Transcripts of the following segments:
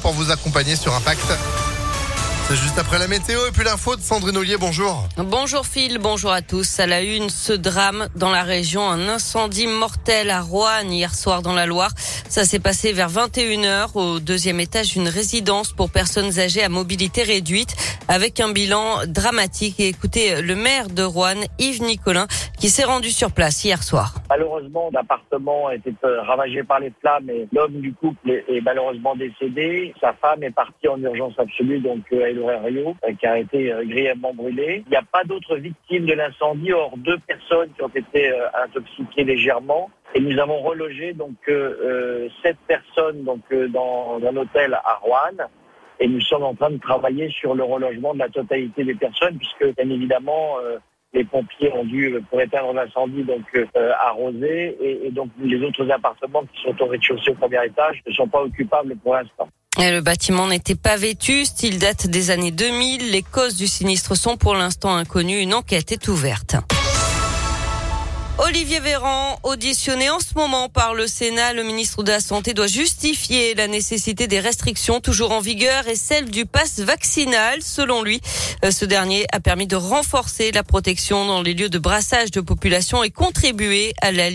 pour vous accompagner sur Impact. Juste après la météo et puis l'info de Sandrine Ollier, bonjour. Bonjour Phil, bonjour à tous. À la une, ce drame dans la région, un incendie mortel à Roanne hier soir dans la Loire. Ça s'est passé vers 21h au deuxième étage d'une résidence pour personnes âgées à mobilité réduite avec un bilan dramatique. Et écoutez le maire de Roanne, Yves Nicolin, qui s'est rendu sur place hier soir. Malheureusement, l'appartement a été euh, ravagé par les flammes et l'homme du couple est malheureusement décédé. Sa femme est partie en urgence absolue, donc euh, Rio, euh, qui a été grièvement brûlée. Il n'y a pas d'autres victimes de l'incendie, hors deux personnes qui ont été intoxiquées légèrement. Et nous avons relogé donc euh, sept personnes donc dans un hôtel à Rouen. Et nous sommes en train de travailler sur le relogement de la totalité des personnes, puisque bien évidemment les pompiers ont dû, pour éteindre l'incendie, donc euh, arroser. Et, et, donc les autres appartements qui sont au rez-de-chaussée au premier étage ne sont pas occupables pour l'instant. Le bâtiment n'était pas vétuste, il date des années 2000. Les causes du sinistre sont pour l'instant inconnues. Une enquête est ouverte. Olivier Véran, auditionné en ce moment par le Sénat, le ministre de la Santé doit justifier la nécessité des restrictions toujours en vigueur et celle du pass vaccinal. Selon lui, euh, ce dernier a permis de renforcer la protection dans les lieux de brassage de population et contribuer à la,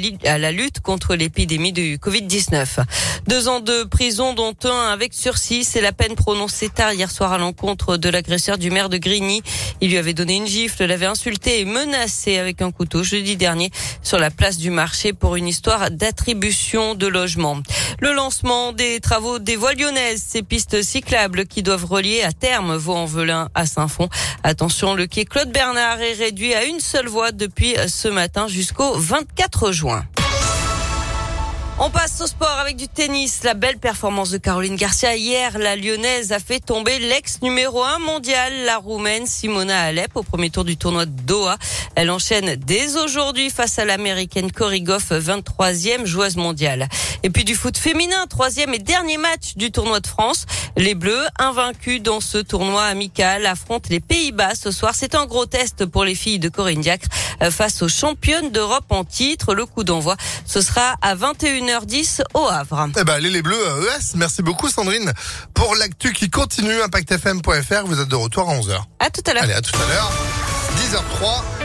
lutte contre l'épidémie du Covid-19. Deux ans de prison, dont un avec sursis, c'est la peine prononcée tard hier soir à l'encontre de l'agresseur du maire de Grigny. Il lui avait donné une gifle, l'avait insulté et menacé avec un couteau jeudi dernier sur la place du marché pour une histoire d'attribution de logement. Le lancement des travaux des voies lyonnaises, ces pistes cyclables qui doivent relier à terme Vaux-en-Velin à Saint-Fond. Attention, le quai Claude Bernard est réduit à une seule voie depuis ce matin jusqu'au 24 juin. On passe au sport avec du tennis. La belle performance de Caroline Garcia hier. La lyonnaise a fait tomber l'ex numéro un mondial, la roumaine Simona Alep au premier tour du tournoi de Doha. Elle enchaîne dès aujourd'hui face à l'américaine Cory Goff, 23e joueuse mondiale. Et puis du foot féminin, troisième et dernier match du tournoi de France. Les Bleus, invaincus dans ce tournoi amical, affrontent les Pays-Bas ce soir. C'est un gros test pour les filles de Corinne Diacre euh, face aux championnes d'Europe en titre. Le coup d'envoi, ce sera à 21h10 au Havre. Eh ben, allez les Bleus à ES. Merci beaucoup Sandrine pour l'actu qui continue. ImpactFM.fr. Vous êtes de retour à 11h. À tout à l'heure. Allez, à tout à l'heure. 10h03.